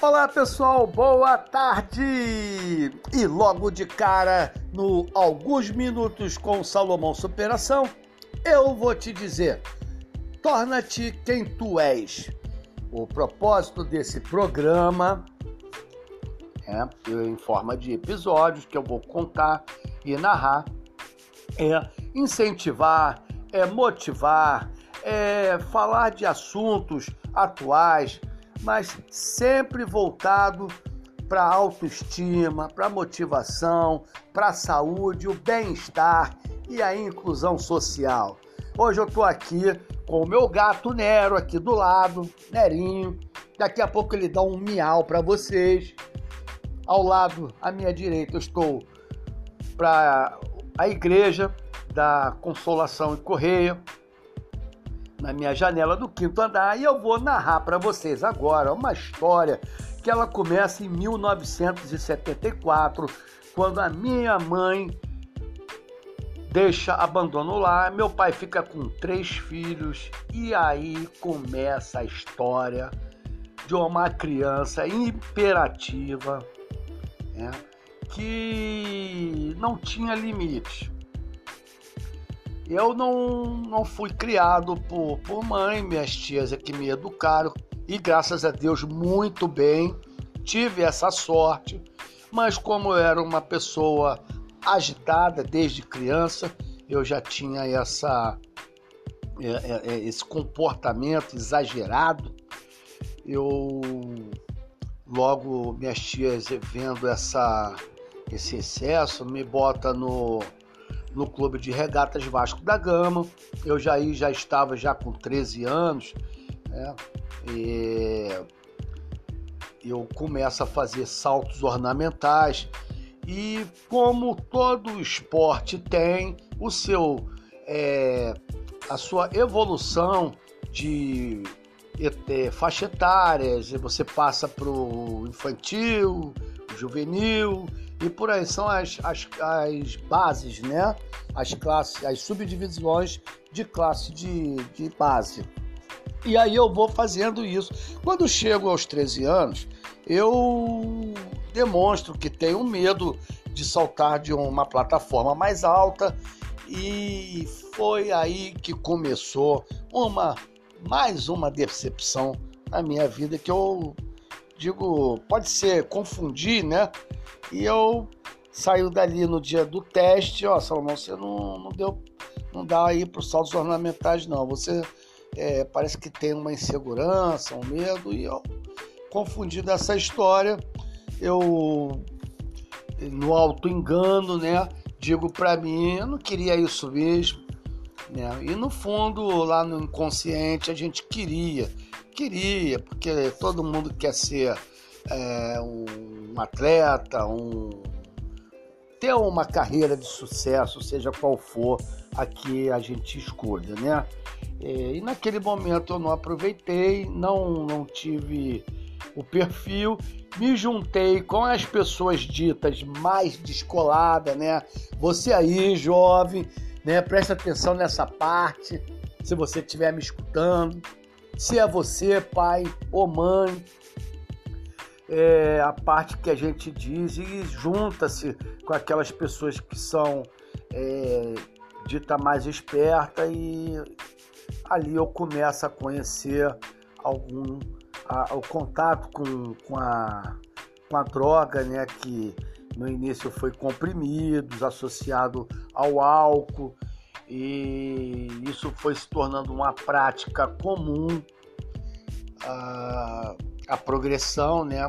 Olá pessoal, boa tarde! E logo de cara, no Alguns Minutos com Salomão Superação, eu vou te dizer: torna-te quem tu és. O propósito desse programa é, em forma de episódios que eu vou contar e narrar, é incentivar, é motivar, é falar de assuntos atuais, mas sempre voltado para autoestima, para motivação, para saúde, o bem-estar e a inclusão social. Hoje eu estou aqui com o meu gato Nero aqui do lado, Nerinho. Daqui a pouco ele dá um miau para vocês. Ao lado, à minha direita, eu estou para a igreja da Consolação e Correia, na minha janela do quinto andar e eu vou narrar para vocês agora uma história que ela começa em 1974, quando a minha mãe deixa, abandona o lar, meu pai fica com três filhos e aí começa a história de uma criança imperativa né, que não tinha limites eu não, não fui criado por, por mãe, minhas tias é que me educaram e graças a Deus muito bem, tive essa sorte, mas como eu era uma pessoa agitada desde criança, eu já tinha essa, é, é, é, esse comportamento exagerado. Eu logo minhas tias vendo essa, esse excesso me bota no no Clube de Regatas Vasco da Gama. Eu já, já estava já com 13 anos, né? E eu começo a fazer saltos ornamentais e como todo esporte tem o seu é, a sua evolução de é, faixa etárias, você passa para o infantil, juvenil e por aí são as, as, as bases, né? As classes, as subdivisões de classe de, de base. E aí eu vou fazendo isso. Quando chego aos 13 anos, eu demonstro que tenho medo de saltar de uma plataforma mais alta e foi aí que começou uma mais uma decepção na minha vida que eu digo, pode ser confundir, né? E eu saiu dali no dia do teste, ó, Salomão, você não, não deu, não dá aí para os saltos ornamentais, não. Você é, parece que tem uma insegurança, um medo, e eu, confundido essa história, eu, no auto engano, né, digo para mim, eu não queria isso mesmo, né, e no fundo, lá no inconsciente, a gente queria, queria, porque todo mundo quer ser é, um atleta, um ter uma carreira de sucesso, seja qual for a que a gente escolha, né? É, e naquele momento eu não aproveitei, não, não tive o perfil, me juntei com as pessoas ditas mais descoladas, né? Você aí, jovem, né? Presta atenção nessa parte, se você estiver me escutando. Se é você, pai ou mãe, é a parte que a gente diz e junta-se com aquelas pessoas que são é, dita mais esperta e ali eu começo a conhecer algum a, o contato com, com, a, com a droga, né, que no início foi comprimidos, associado ao álcool, e isso foi se tornando uma prática comum. A, a progressão, né?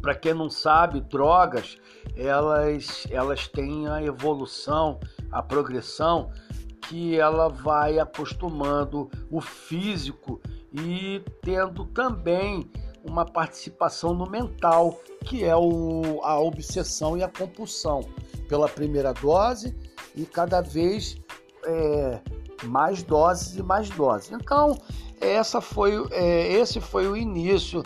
Para quem não sabe, drogas, elas, elas têm a evolução, a progressão que ela vai acostumando o físico e tendo também uma participação no mental, que é o, a obsessão e a compulsão pela primeira dose e cada vez é, mais doses e mais doses. Então, essa foi, é, esse foi o início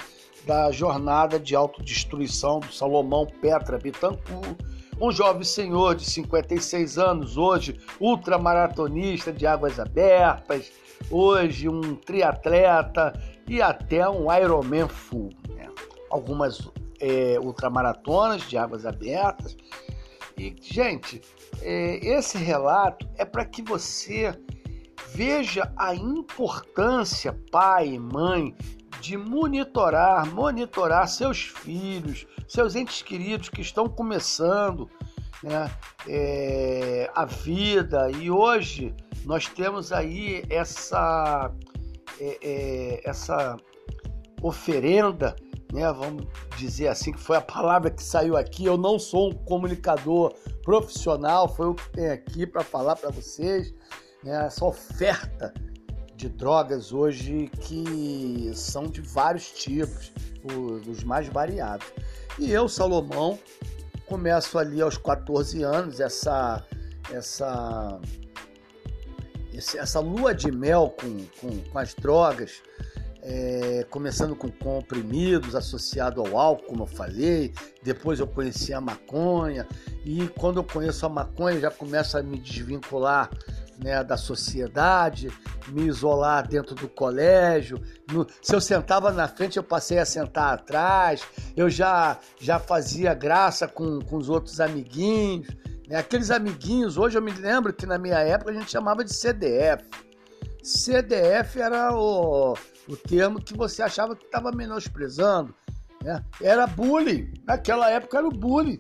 da jornada de autodestruição do Salomão Petra Bittencourt, um jovem senhor de 56 anos, hoje ultramaratonista de águas abertas, hoje um triatleta e até um Ironman full. Né? algumas é, ultramaratonas de águas abertas. E, gente, é, esse relato é para que você veja a importância, pai, mãe, de monitorar, monitorar seus filhos, seus entes queridos que estão começando né, é, a vida. E hoje nós temos aí essa, é, é, essa oferenda, né, vamos dizer assim, que foi a palavra que saiu aqui. Eu não sou um comunicador profissional, foi o que tem aqui para falar para vocês. Né, essa oferta de drogas hoje que são de vários tipos, os mais variados. E eu, Salomão, começo ali aos 14 anos essa essa essa lua de mel com, com, com as drogas, é, começando com comprimidos associado ao álcool, como eu falei. Depois eu conheci a maconha e quando eu conheço a maconha já começo a me desvincular né, da sociedade, me isolar dentro do colégio. No, se eu sentava na frente, eu passei a sentar atrás. Eu já, já fazia graça com, com os outros amiguinhos. Né? Aqueles amiguinhos, hoje eu me lembro que na minha época a gente chamava de CDF. CDF era o, o termo que você achava que estava menosprezando. Né? Era bullying. Naquela época era o bullying.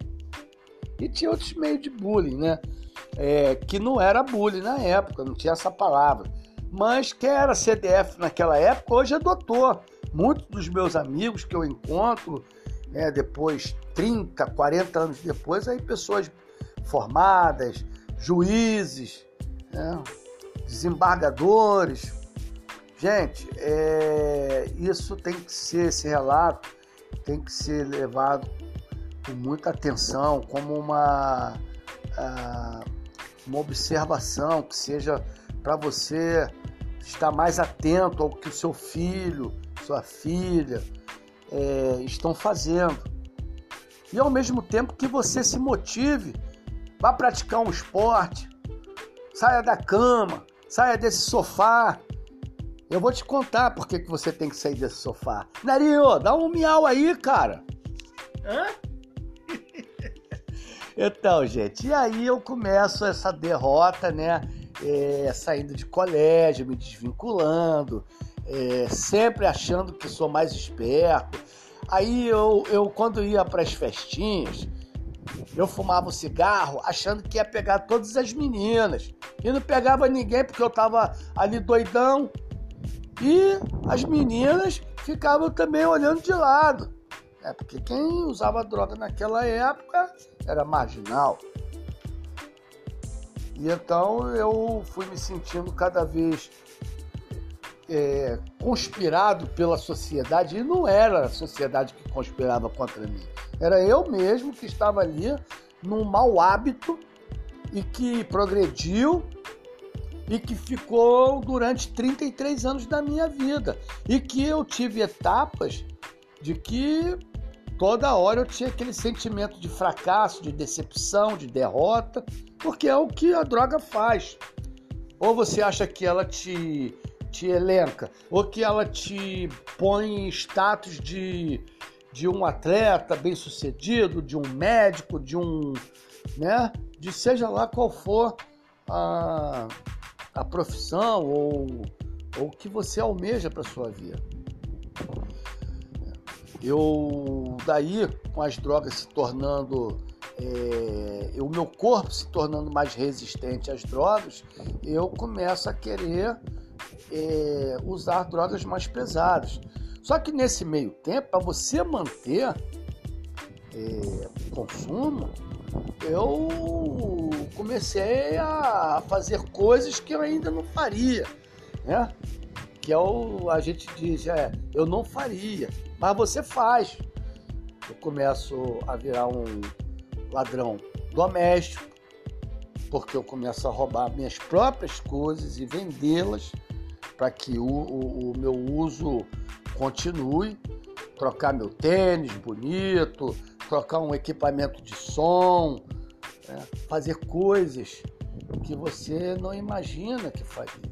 E tinha outros meios de bullying, né? É, que não era bullying na época, não tinha essa palavra. Mas quem era CDF naquela época, hoje é doutor. Muitos dos meus amigos que eu encontro, né, depois, 30, 40 anos depois, aí pessoas formadas, juízes, né, desembargadores. Gente, é, isso tem que ser, esse relato tem que ser levado com muita atenção, como uma. Uh, uma observação que seja para você estar mais atento ao que o seu filho, sua filha é, estão fazendo. E ao mesmo tempo que você se motive, vá praticar um esporte, saia da cama, saia desse sofá. Eu vou te contar por que, você tem que sair desse sofá. Narinho, dá um miau aí, cara. Hã? Então, gente, e aí eu começo essa derrota, né? É, saindo de colégio, me desvinculando, é, sempre achando que sou mais esperto. Aí eu, eu quando ia para as festinhas, eu fumava o cigarro achando que ia pegar todas as meninas. E não pegava ninguém porque eu tava ali doidão. E as meninas ficavam também olhando de lado. É porque quem usava droga naquela época era marginal. E então eu fui me sentindo cada vez é, conspirado pela sociedade, e não era a sociedade que conspirava contra mim, era eu mesmo que estava ali num mau hábito e que progrediu e que ficou durante 33 anos da minha vida e que eu tive etapas de que toda hora eu tinha aquele sentimento de fracasso, de decepção, de derrota, porque é o que a droga faz. Ou você acha que ela te, te elenca, ou que ela te põe em status de, de um atleta bem sucedido, de um médico, de um. né? De seja lá qual for a, a profissão ou, ou o que você almeja para sua vida. Eu, daí, com as drogas se tornando, é, o meu corpo se tornando mais resistente às drogas, eu começo a querer é, usar drogas mais pesadas. Só que nesse meio tempo, para você manter é, o consumo, eu comecei a fazer coisas que eu ainda não faria, né? Que é o a gente diz, é, eu não faria. Mas você faz. Eu começo a virar um ladrão doméstico, porque eu começo a roubar minhas próprias coisas e vendê-las para que o, o, o, meu uso continue. Trocar meu tênis bonito, trocar um equipamento de som, né? fazer coisas que você não imagina que faria.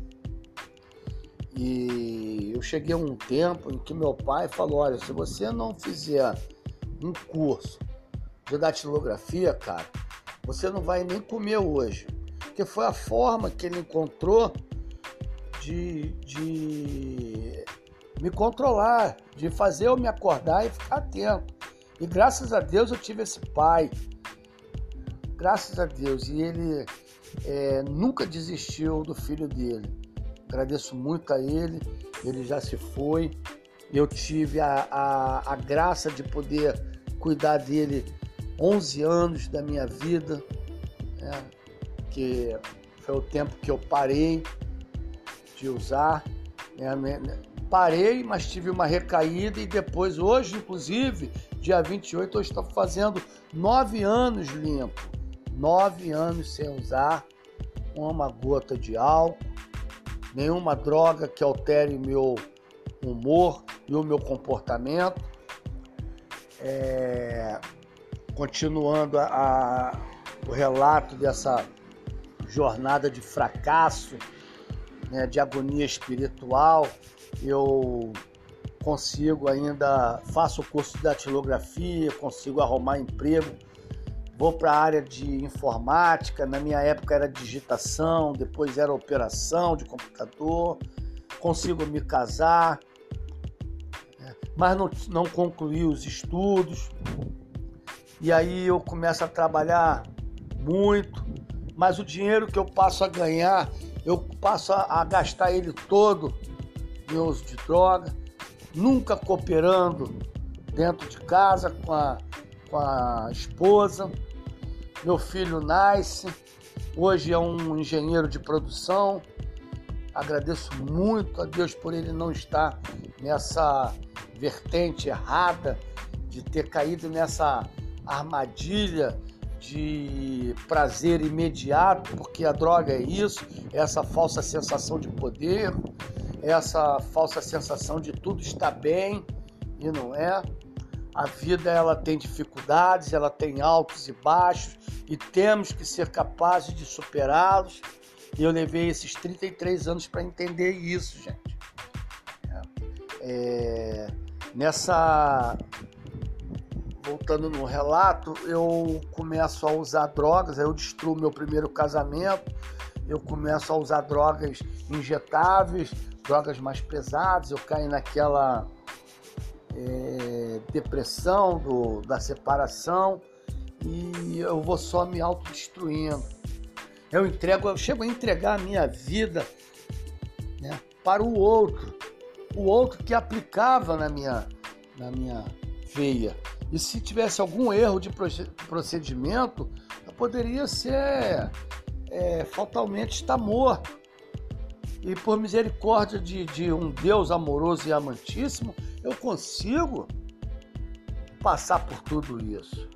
E eu cheguei a um tempo em que meu pai falou: olha, se você não fizer um curso de datilografia, cara, você não vai nem comer hoje. Porque foi a forma que ele encontrou de, de me controlar, de fazer eu me acordar e ficar atento. E graças a Deus eu tive esse pai. Graças a Deus. E ele é, nunca desistiu do filho dele. Agradeço muito a ele. Ele já se foi. Eu tive a, a, a graça de poder cuidar dele 11 anos da minha vida, né? que foi o tempo que eu parei de usar. Né? Parei, mas tive uma recaída e depois, hoje, inclusive, dia 28, eu estou fazendo nove anos limpo. Nove anos sem usar uma gota de álcool, nenhuma droga que altere meu humor e o meu comportamento. É... Continuando a, a, o relato dessa jornada de fracasso, né, de agonia espiritual, eu consigo ainda, faço o curso de datilografia, consigo arrumar emprego, vou para a área de informática, na minha época era digitação, depois era operação de computador, consigo me casar, né, mas não, não concluí os estudos, e aí eu começo a trabalhar muito, mas o dinheiro que eu passo a ganhar, eu passo a, a gastar ele todo em uso de droga, nunca cooperando dentro de casa com a, com a esposa. Meu filho nasce, hoje é um engenheiro de produção. Agradeço muito a Deus por ele não estar nessa vertente errada de ter caído nessa armadilha de prazer imediato, porque a droga é isso, é essa falsa sensação de poder, essa falsa sensação de tudo está bem e não é. A vida ela tem dificuldades, ela tem altos e baixos e temos que ser capazes de superá-los. E eu levei esses 33 anos para entender isso, gente. É, é nessa voltando no relato, eu começo a usar drogas, eu destruo meu primeiro casamento, eu começo a usar drogas injetáveis, drogas mais pesadas, eu caio naquela é, depressão do, da separação e eu vou só me autodestruindo. Eu entrego, eu chego a entregar a minha vida né, para o outro, o outro que aplicava na minha, na minha veia. E se tivesse algum erro de procedimento, eu poderia ser é, fatalmente estar morto. E por misericórdia de, de um Deus amoroso e amantíssimo, eu consigo passar por tudo isso.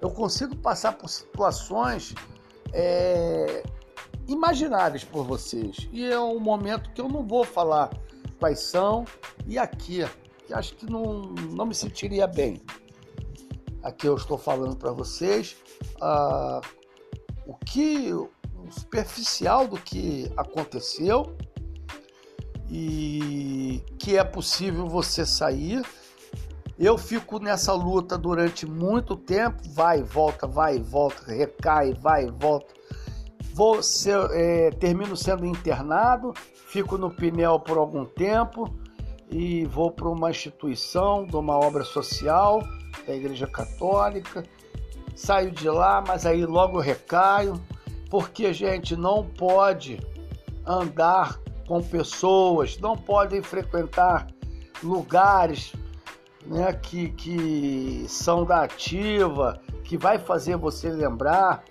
Eu consigo passar por situações é, imagináveis por vocês. E é um momento que eu não vou falar quais são e aqui, que acho que não, não me sentiria bem. Aqui eu estou falando para vocês ah, o que superficial do que aconteceu e que é possível você sair. Eu fico nessa luta durante muito tempo, vai volta, vai volta, recai, vai volta. Vou ser, é, termino sendo internado, fico no Pinel por algum tempo e vou para uma instituição de uma obra social da Igreja Católica. Saio de lá, mas aí logo recaio porque, gente, não pode andar com pessoas, não podem frequentar lugares né, que, que são da ativa, que vai fazer você lembrar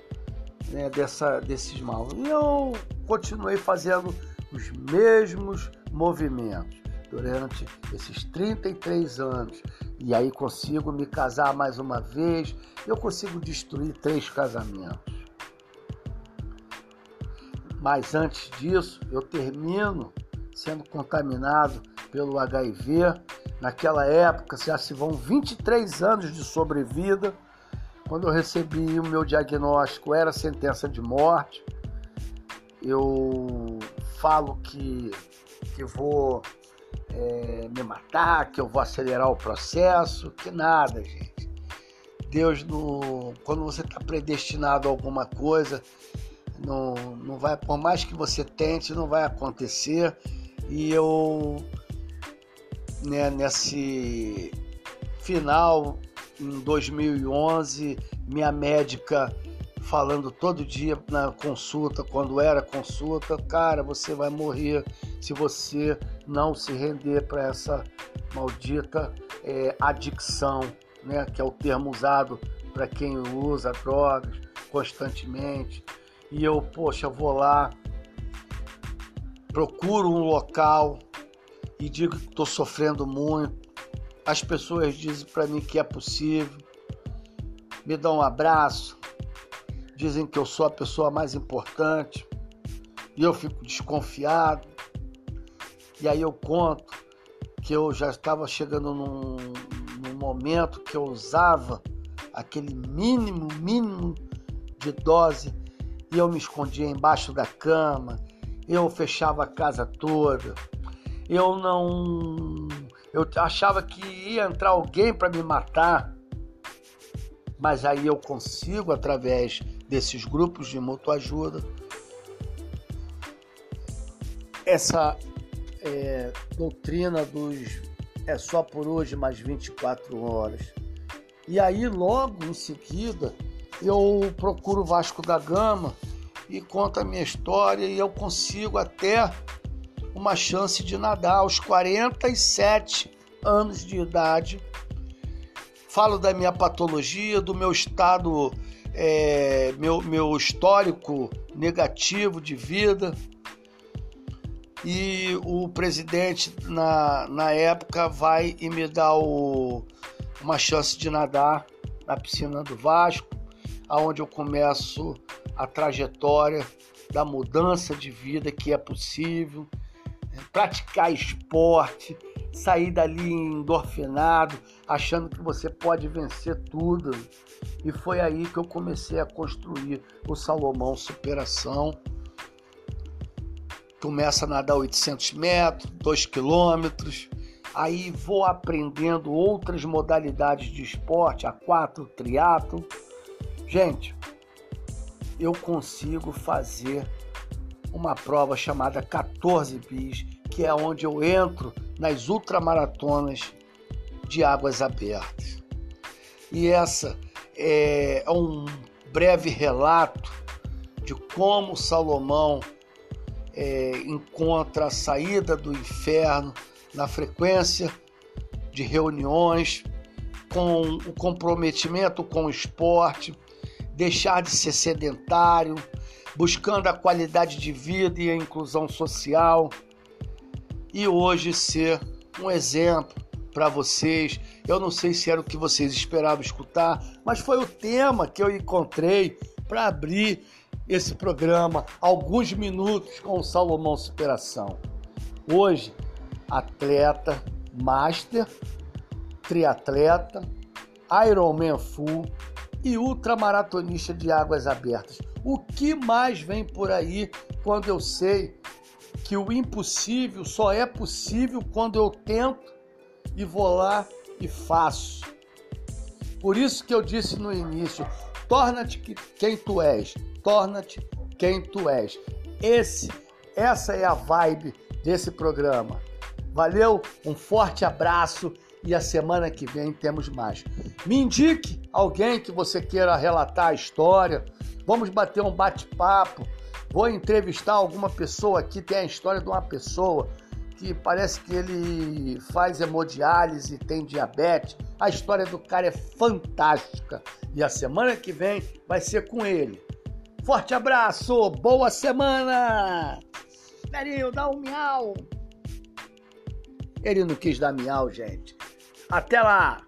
né, dessa, desses maus. E eu continuei fazendo os mesmos movimentos durante esses 33 anos. E aí consigo me casar mais uma vez, eu consigo destruir três casamentos. Mas antes disso, eu termino sendo contaminado pelo HIV. Naquela época, já se vão 23 anos de sobrevida. Quando eu recebi o meu diagnóstico, era sentença de morte. Eu falo que, que vou é, me matar, que eu vou acelerar o processo, que nada, gente. Deus, no, quando você está predestinado a alguma coisa, não, não vai, por mais que você tente, não vai acontecer. E eu, né, nesse final, em 2011, minha médica falando todo dia na consulta, quando era consulta, cara, você vai morrer se você não se render para essa maldita é, adicção, né? Que é o termo usado para quem usa drogas constantemente. E eu, poxa, vou lá, procuro um local e digo que estou sofrendo muito. As pessoas dizem para mim que é possível, me dão um abraço, dizem que eu sou a pessoa mais importante. E eu fico desconfiado. E aí eu conto que eu já estava chegando num, num momento que eu usava aquele mínimo, mínimo de dose. E eu me escondia embaixo da cama, eu fechava a casa toda, eu não. Eu achava que ia entrar alguém para me matar, mas aí eu consigo, através desses grupos de ajuda essa é, doutrina dos é só por hoje mais 24 horas. E aí, logo em seguida, eu procuro o Vasco da Gama e conto a minha história e eu consigo até uma chance de nadar aos 47 anos de idade. Falo da minha patologia, do meu estado é, meu, meu histórico negativo de vida. E o presidente, na, na época, vai e me dá o, uma chance de nadar na piscina do Vasco, aonde eu começo a trajetória da mudança de vida que é possível, praticar esporte, sair dali endorfinado, achando que você pode vencer tudo. E foi aí que eu comecei a construir o Salomão Superação. Começa a nadar 800 metros, 2 quilômetros, aí vou aprendendo outras modalidades de esporte, a quatro triatlo. Gente, eu consigo fazer uma prova chamada 14 bis, que é onde eu entro nas ultramaratonas de águas abertas. E essa é, é um breve relato de como Salomão é, encontra a saída do inferno na frequência de reuniões, com o comprometimento com o esporte, deixar de ser sedentário, buscando a qualidade de vida e a inclusão social, e hoje ser um exemplo para vocês. Eu não sei se era o que vocês esperavam escutar, mas foi o tema que eu encontrei para abrir esse programa, alguns minutos com o Salomão Superação. Hoje, atleta, master, triatleta, Ironman Full e ultramaratonista de águas abertas. O que mais vem por aí quando eu sei que o impossível só é possível quando eu tento e vou lá e faço. Por isso que eu disse no início: torna-te quem tu és, torna-te quem tu és. Esse, essa é a vibe desse programa. Valeu, um forte abraço e a semana que vem temos mais. Me indique alguém que você queira relatar a história. Vamos bater um bate-papo. Vou entrevistar alguma pessoa aqui, tem a história de uma pessoa que parece que ele faz hemodiálise tem diabetes. A história do cara é fantástica. E a semana que vem vai ser com ele. Forte abraço, boa semana! Perinho, dá um miau. Ele não quis dar miau, gente. Até lá!